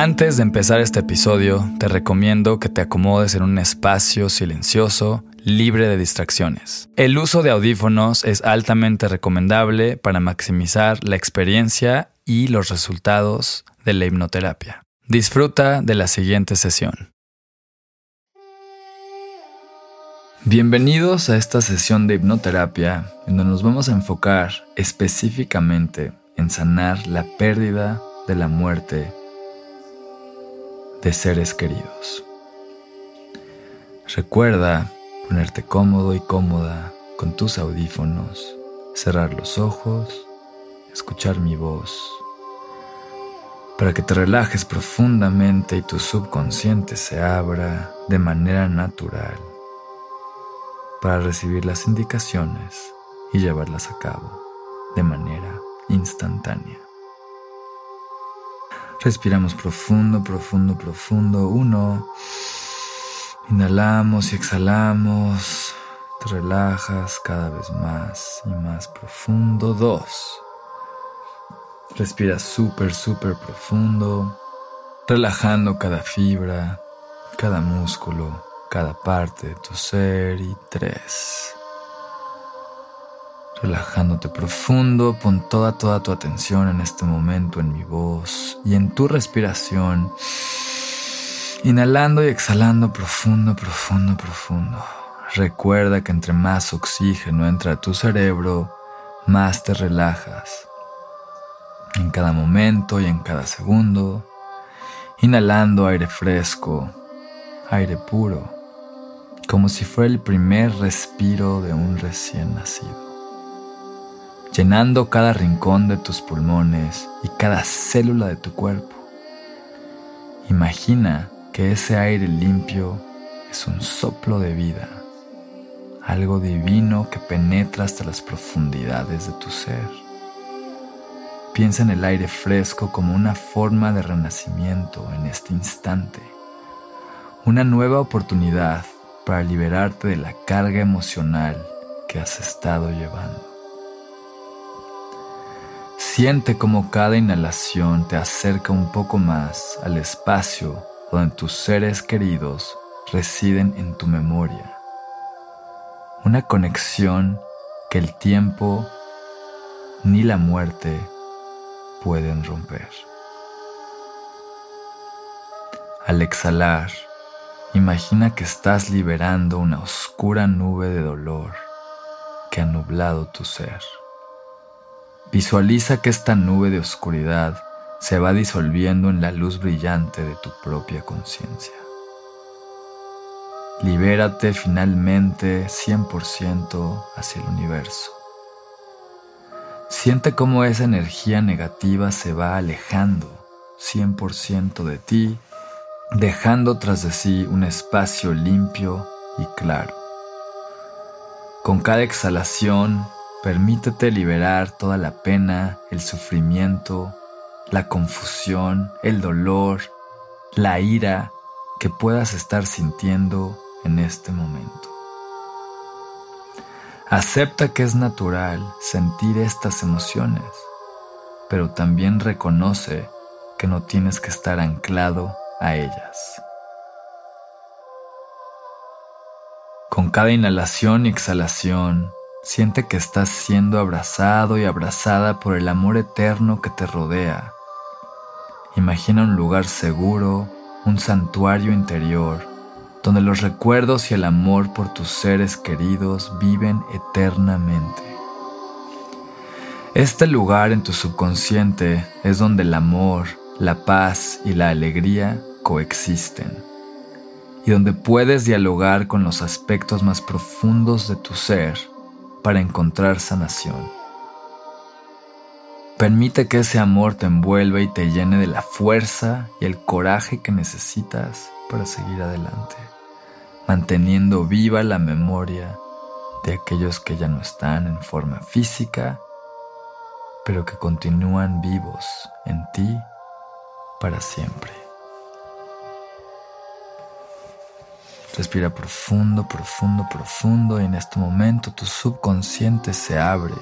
Antes de empezar este episodio, te recomiendo que te acomodes en un espacio silencioso, libre de distracciones. El uso de audífonos es altamente recomendable para maximizar la experiencia y los resultados de la hipnoterapia. Disfruta de la siguiente sesión. Bienvenidos a esta sesión de hipnoterapia en donde nos vamos a enfocar específicamente en sanar la pérdida de la muerte de seres queridos. Recuerda ponerte cómodo y cómoda con tus audífonos, cerrar los ojos, escuchar mi voz, para que te relajes profundamente y tu subconsciente se abra de manera natural para recibir las indicaciones y llevarlas a cabo de manera instantánea. Respiramos profundo, profundo, profundo. Uno. Inhalamos y exhalamos. Te relajas cada vez más y más profundo. Dos. Respira súper, súper profundo. Relajando cada fibra, cada músculo, cada parte de tu ser. Y tres relajándote profundo, pon toda, toda tu atención en este momento en mi voz y en tu respiración. Inhalando y exhalando profundo, profundo, profundo. Recuerda que entre más oxígeno entra a tu cerebro, más te relajas. En cada momento y en cada segundo, inhalando aire fresco, aire puro, como si fuera el primer respiro de un recién nacido llenando cada rincón de tus pulmones y cada célula de tu cuerpo. Imagina que ese aire limpio es un soplo de vida, algo divino que penetra hasta las profundidades de tu ser. Piensa en el aire fresco como una forma de renacimiento en este instante, una nueva oportunidad para liberarte de la carga emocional que has estado llevando. Siente como cada inhalación te acerca un poco más al espacio donde tus seres queridos residen en tu memoria. Una conexión que el tiempo ni la muerte pueden romper. Al exhalar, imagina que estás liberando una oscura nube de dolor que ha nublado tu ser. Visualiza que esta nube de oscuridad se va disolviendo en la luz brillante de tu propia conciencia. Libérate finalmente 100% hacia el universo. Siente cómo esa energía negativa se va alejando 100% de ti, dejando tras de sí un espacio limpio y claro. Con cada exhalación, Permítete liberar toda la pena, el sufrimiento, la confusión, el dolor, la ira que puedas estar sintiendo en este momento. Acepta que es natural sentir estas emociones, pero también reconoce que no tienes que estar anclado a ellas. Con cada inhalación y exhalación, Siente que estás siendo abrazado y abrazada por el amor eterno que te rodea. Imagina un lugar seguro, un santuario interior, donde los recuerdos y el amor por tus seres queridos viven eternamente. Este lugar en tu subconsciente es donde el amor, la paz y la alegría coexisten, y donde puedes dialogar con los aspectos más profundos de tu ser para encontrar sanación. Permite que ese amor te envuelva y te llene de la fuerza y el coraje que necesitas para seguir adelante, manteniendo viva la memoria de aquellos que ya no están en forma física, pero que continúan vivos en ti para siempre. Respira profundo, profundo, profundo y en este momento tu subconsciente se abre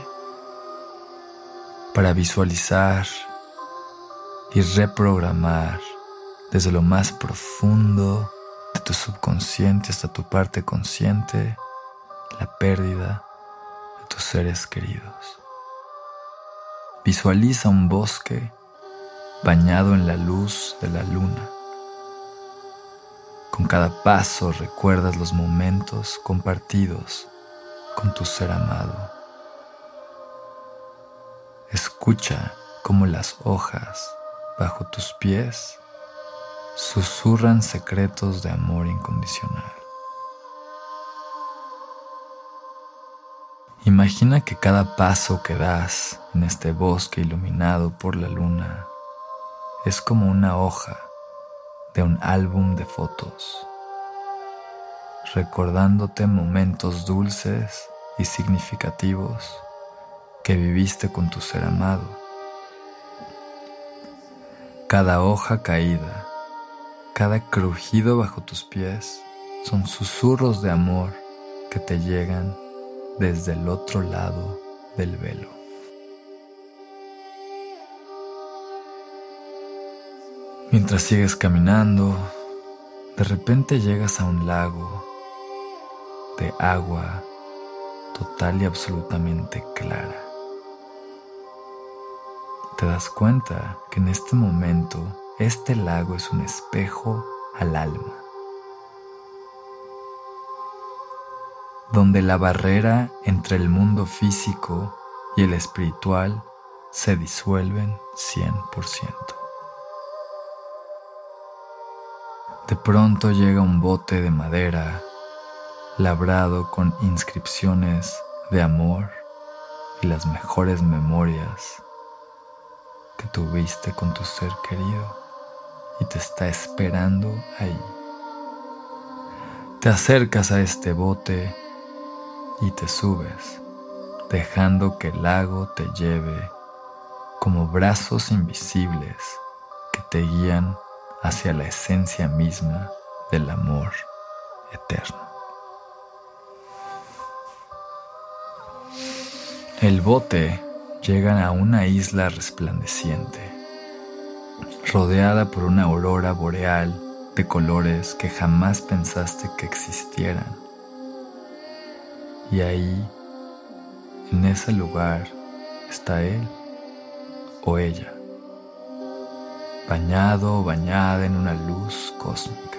para visualizar y reprogramar desde lo más profundo de tu subconsciente hasta tu parte consciente, la pérdida de tus seres queridos. Visualiza un bosque bañado en la luz de la luna. Con cada paso recuerdas los momentos compartidos con tu ser amado. Escucha cómo las hojas bajo tus pies susurran secretos de amor incondicional. Imagina que cada paso que das en este bosque iluminado por la luna es como una hoja de un álbum de fotos, recordándote momentos dulces y significativos que viviste con tu ser amado. Cada hoja caída, cada crujido bajo tus pies son susurros de amor que te llegan desde el otro lado del velo. Mientras sigues caminando, de repente llegas a un lago de agua total y absolutamente clara. Te das cuenta que en este momento este lago es un espejo al alma, donde la barrera entre el mundo físico y el espiritual se disuelven 100%. De pronto llega un bote de madera labrado con inscripciones de amor y las mejores memorias que tuviste con tu ser querido y te está esperando ahí. Te acercas a este bote y te subes, dejando que el lago te lleve como brazos invisibles que te guían hacia la esencia misma del amor eterno. El bote llega a una isla resplandeciente, rodeada por una aurora boreal de colores que jamás pensaste que existieran. Y ahí, en ese lugar, está él o ella bañado o bañada en una luz cósmica.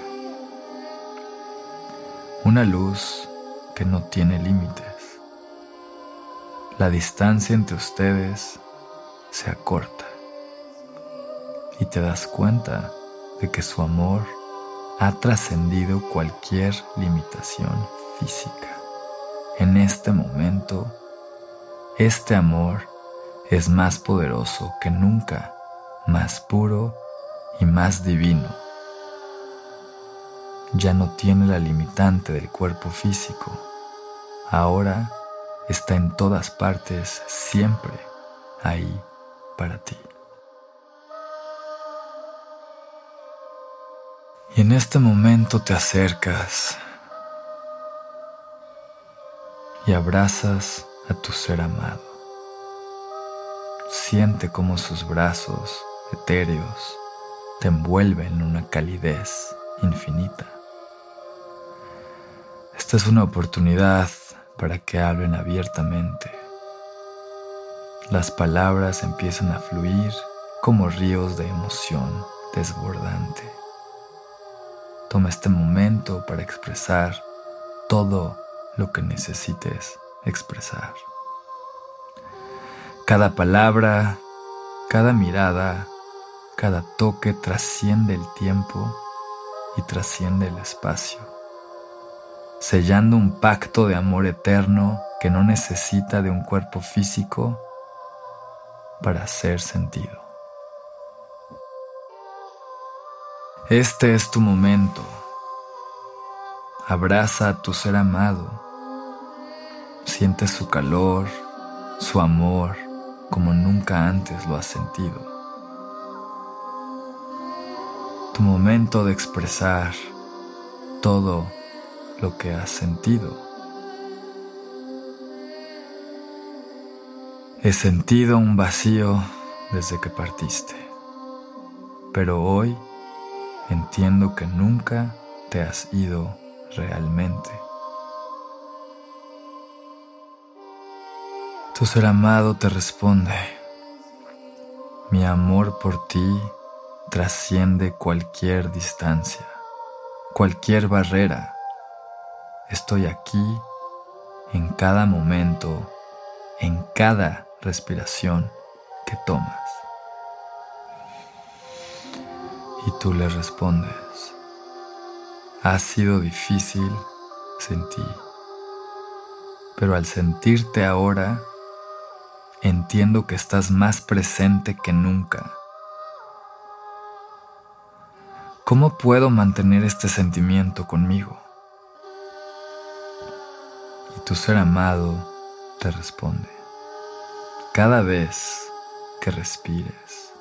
Una luz que no tiene límites. La distancia entre ustedes se acorta y te das cuenta de que su amor ha trascendido cualquier limitación física. En este momento, este amor es más poderoso que nunca más puro y más divino. Ya no tiene la limitante del cuerpo físico. Ahora está en todas partes, siempre ahí para ti. Y en este momento te acercas y abrazas a tu ser amado. Siente como sus brazos etéreos te envuelven en una calidez infinita. Esta es una oportunidad para que hablen abiertamente. Las palabras empiezan a fluir como ríos de emoción desbordante. Toma este momento para expresar todo lo que necesites expresar. Cada palabra, cada mirada, cada toque trasciende el tiempo y trasciende el espacio, sellando un pacto de amor eterno que no necesita de un cuerpo físico para ser sentido. Este es tu momento. Abraza a tu ser amado. Siente su calor, su amor, como nunca antes lo has sentido momento de expresar todo lo que has sentido. He sentido un vacío desde que partiste, pero hoy entiendo que nunca te has ido realmente. Tu ser amado te responde, mi amor por ti trasciende cualquier distancia, cualquier barrera. Estoy aquí en cada momento, en cada respiración que tomas. Y tú le respondes, ha sido difícil sin ti, pero al sentirte ahora, entiendo que estás más presente que nunca. ¿Cómo puedo mantener este sentimiento conmigo? Y tu ser amado te responde, cada vez que respires,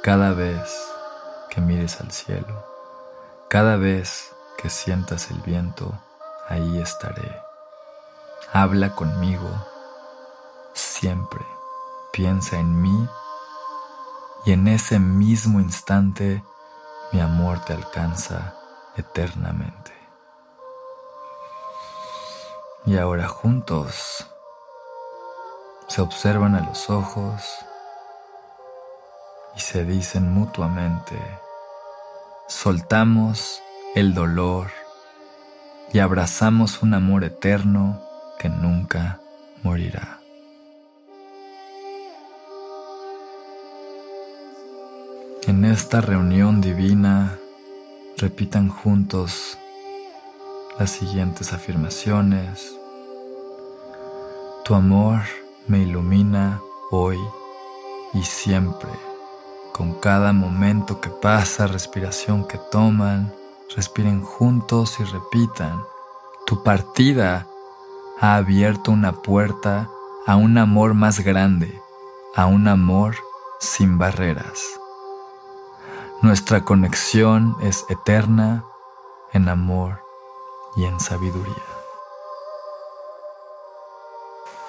cada vez que mires al cielo, cada vez que sientas el viento, ahí estaré. Habla conmigo siempre, piensa en mí y en ese mismo instante mi amor te alcanza eternamente. Y ahora juntos se observan a los ojos y se dicen mutuamente, soltamos el dolor y abrazamos un amor eterno que nunca morirá. En esta reunión divina repitan juntos las siguientes afirmaciones. Tu amor me ilumina hoy y siempre con cada momento que pasa, respiración que toman, respiren juntos y repitan. Tu partida ha abierto una puerta a un amor más grande, a un amor sin barreras. Nuestra conexión es eterna en amor y en sabiduría.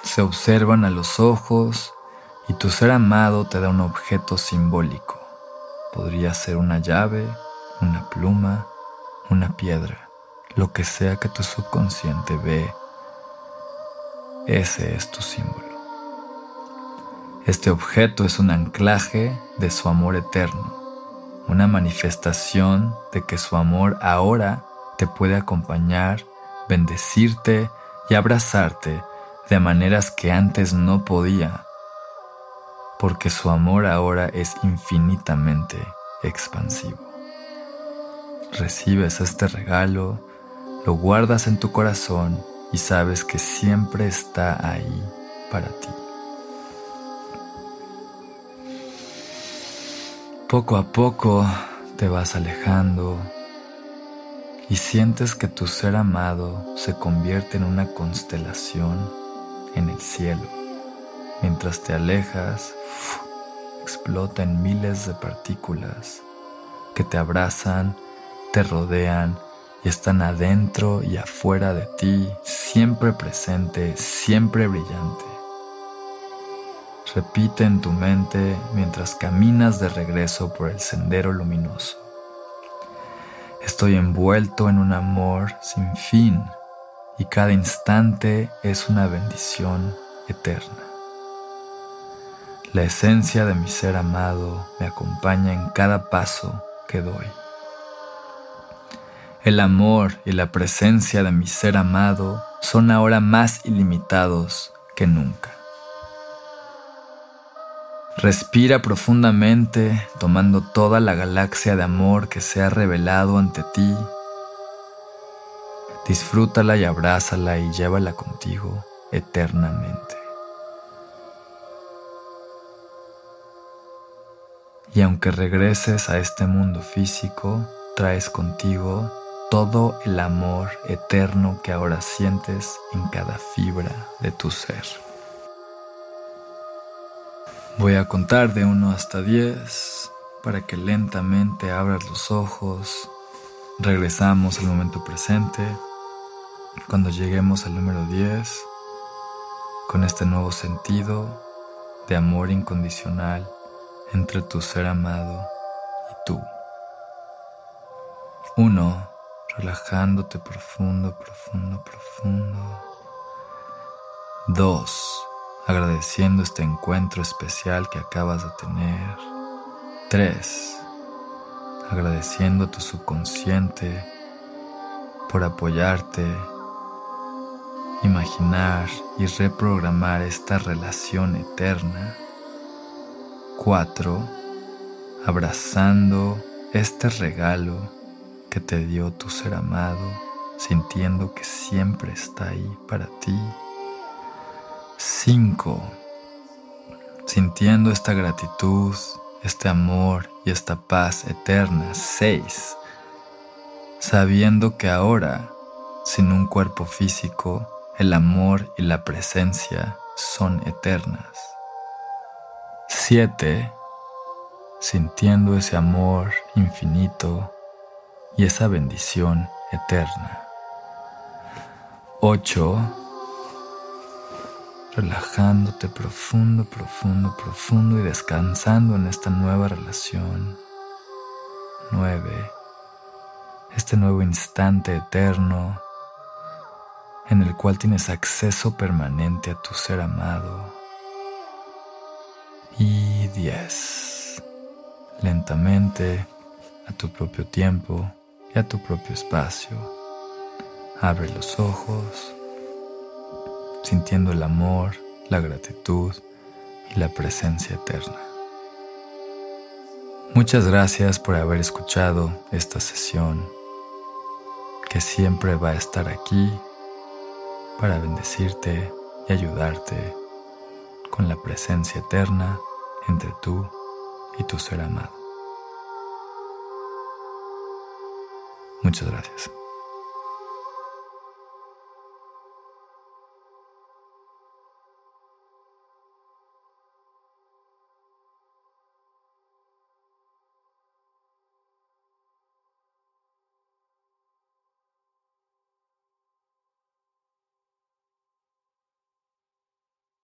Se observan a los ojos y tu ser amado te da un objeto simbólico. Podría ser una llave, una pluma, una piedra, lo que sea que tu subconsciente ve. Ese es tu símbolo. Este objeto es un anclaje de su amor eterno, una manifestación de que su amor ahora te puede acompañar, bendecirte y abrazarte de maneras que antes no podía porque su amor ahora es infinitamente expansivo. Recibes este regalo, lo guardas en tu corazón y sabes que siempre está ahí para ti. Poco a poco te vas alejando y sientes que tu ser amado se convierte en una constelación en el cielo. Mientras te alejas, explota en miles de partículas que te abrazan, te rodean y están adentro y afuera de ti, siempre presente, siempre brillante. Repite en tu mente mientras caminas de regreso por el sendero luminoso. Estoy envuelto en un amor sin fin y cada instante es una bendición eterna. La esencia de mi ser amado me acompaña en cada paso que doy. El amor y la presencia de mi ser amado son ahora más ilimitados que nunca. Respira profundamente tomando toda la galaxia de amor que se ha revelado ante ti. Disfrútala y abrázala y llévala contigo eternamente. Y aunque regreses a este mundo físico, traes contigo todo el amor eterno que ahora sientes en cada fibra de tu ser. Voy a contar de 1 hasta 10 para que lentamente abras los ojos. Regresamos al momento presente. Cuando lleguemos al número 10, con este nuevo sentido de amor incondicional entre tu ser amado y tú. 1. Relajándote profundo, profundo, profundo. 2. Agradeciendo este encuentro especial que acabas de tener. 3. Agradeciendo a tu subconsciente por apoyarte, imaginar y reprogramar esta relación eterna. 4. Abrazando este regalo que te dio tu ser amado, sintiendo que siempre está ahí para ti. 5. Sintiendo esta gratitud, este amor y esta paz eterna. 6 sabiendo que ahora, sin un cuerpo físico, el amor y la presencia son eternas. 7. Sintiendo ese amor infinito y esa bendición eterna. 8. Relajándote profundo, profundo, profundo y descansando en esta nueva relación. 9 este nuevo instante eterno en el cual tienes acceso permanente a tu ser amado. Y 10. Lentamente, a tu propio tiempo y a tu propio espacio, abre los ojos, sintiendo el amor, la gratitud y la presencia eterna. Muchas gracias por haber escuchado esta sesión que siempre va a estar aquí para bendecirte y ayudarte con la presencia eterna entre tú y tu ser amado. Muchas gracias.